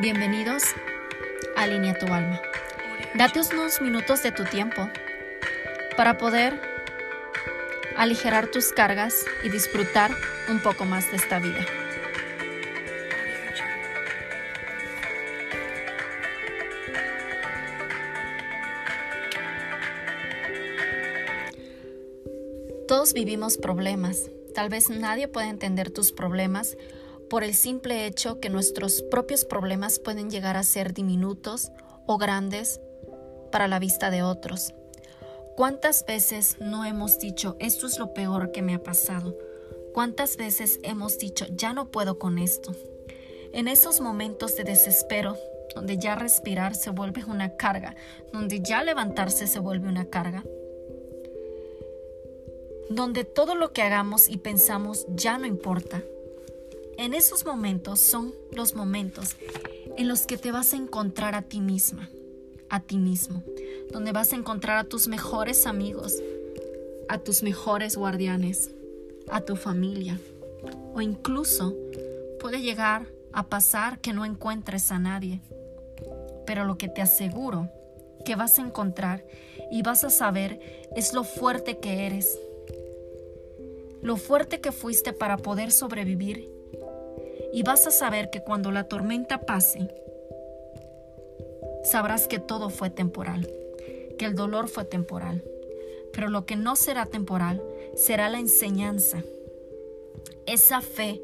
Bienvenidos a Alinea tu alma. Date unos minutos de tu tiempo para poder aligerar tus cargas y disfrutar un poco más de esta vida. Todos vivimos problemas. Tal vez nadie pueda entender tus problemas por el simple hecho que nuestros propios problemas pueden llegar a ser diminutos o grandes para la vista de otros. ¿Cuántas veces no hemos dicho, esto es lo peor que me ha pasado? ¿Cuántas veces hemos dicho, ya no puedo con esto? En esos momentos de desespero, donde ya respirar se vuelve una carga, donde ya levantarse se vuelve una carga, donde todo lo que hagamos y pensamos ya no importa. En esos momentos son los momentos en los que te vas a encontrar a ti misma, a ti mismo, donde vas a encontrar a tus mejores amigos, a tus mejores guardianes, a tu familia. O incluso puede llegar a pasar que no encuentres a nadie. Pero lo que te aseguro que vas a encontrar y vas a saber es lo fuerte que eres, lo fuerte que fuiste para poder sobrevivir. Y vas a saber que cuando la tormenta pase, sabrás que todo fue temporal, que el dolor fue temporal. Pero lo que no será temporal será la enseñanza, esa fe,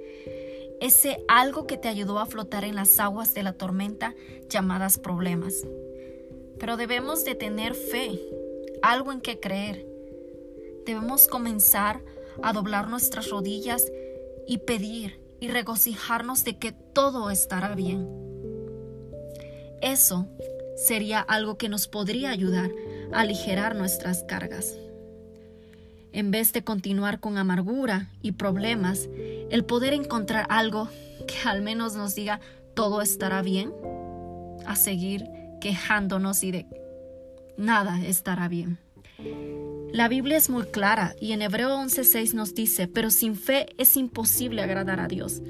ese algo que te ayudó a flotar en las aguas de la tormenta llamadas problemas. Pero debemos de tener fe, algo en que creer. Debemos comenzar a doblar nuestras rodillas y pedir y regocijarnos de que todo estará bien. Eso sería algo que nos podría ayudar a aligerar nuestras cargas. En vez de continuar con amargura y problemas, el poder encontrar algo que al menos nos diga todo estará bien, a seguir quejándonos y de nada estará bien. La Biblia es muy clara y en Hebreo 11:6 nos dice, pero sin fe es imposible agradar a Dios,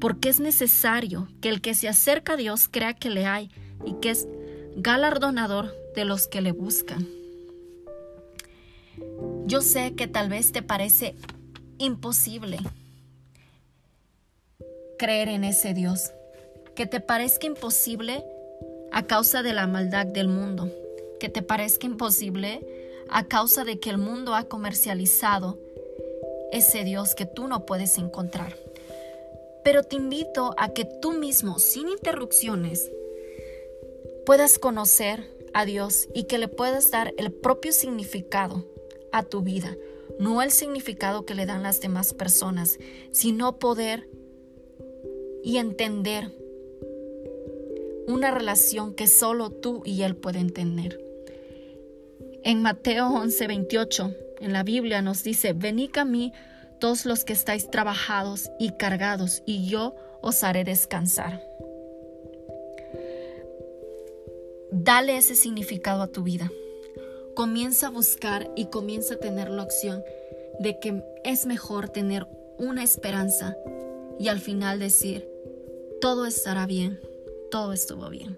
porque es necesario que el que se acerca a Dios crea que le hay y que es galardonador de los que le buscan. Yo sé que tal vez te parece imposible creer en ese Dios, que te parezca imposible a causa de la maldad del mundo, que te parezca imposible a causa de que el mundo ha comercializado ese Dios que tú no puedes encontrar. Pero te invito a que tú mismo, sin interrupciones, puedas conocer a Dios y que le puedas dar el propio significado a tu vida, no el significado que le dan las demás personas, sino poder y entender una relación que solo tú y Él pueden tener. En Mateo 11:28, en la Biblia nos dice, venid a mí todos los que estáis trabajados y cargados, y yo os haré descansar. Dale ese significado a tu vida. Comienza a buscar y comienza a tener la opción de que es mejor tener una esperanza y al final decir, todo estará bien, todo estuvo bien.